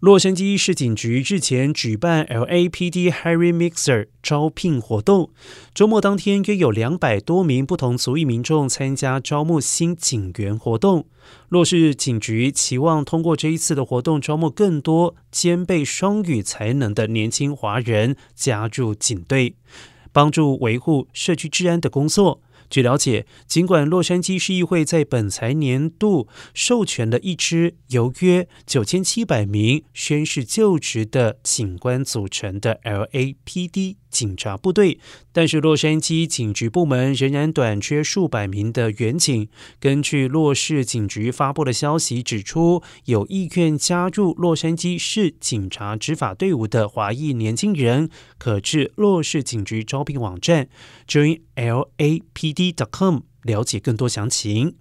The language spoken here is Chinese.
洛杉矶市警局日前举办 LAPD Harry Mixer 招聘活动，周末当天约有两百多名不同族裔民众参加招募新警员活动。洛市警局期望通过这一次的活动，招募更多兼备双语才能的年轻华人加入警队，帮助维护社区治安的工作。据了解，尽管洛杉矶市议会在本财年度授权了一支由约九千七百名宣誓就职的警官组成的 LAPD。警察部队，但是洛杉矶警局部门仍然短缺数百名的员警。根据洛市警局发布的消息指出，有意愿加入洛杉矶市警察执法队伍的华裔年轻人，可至洛市警局招聘网站 joinlapd.com 了解更多详情。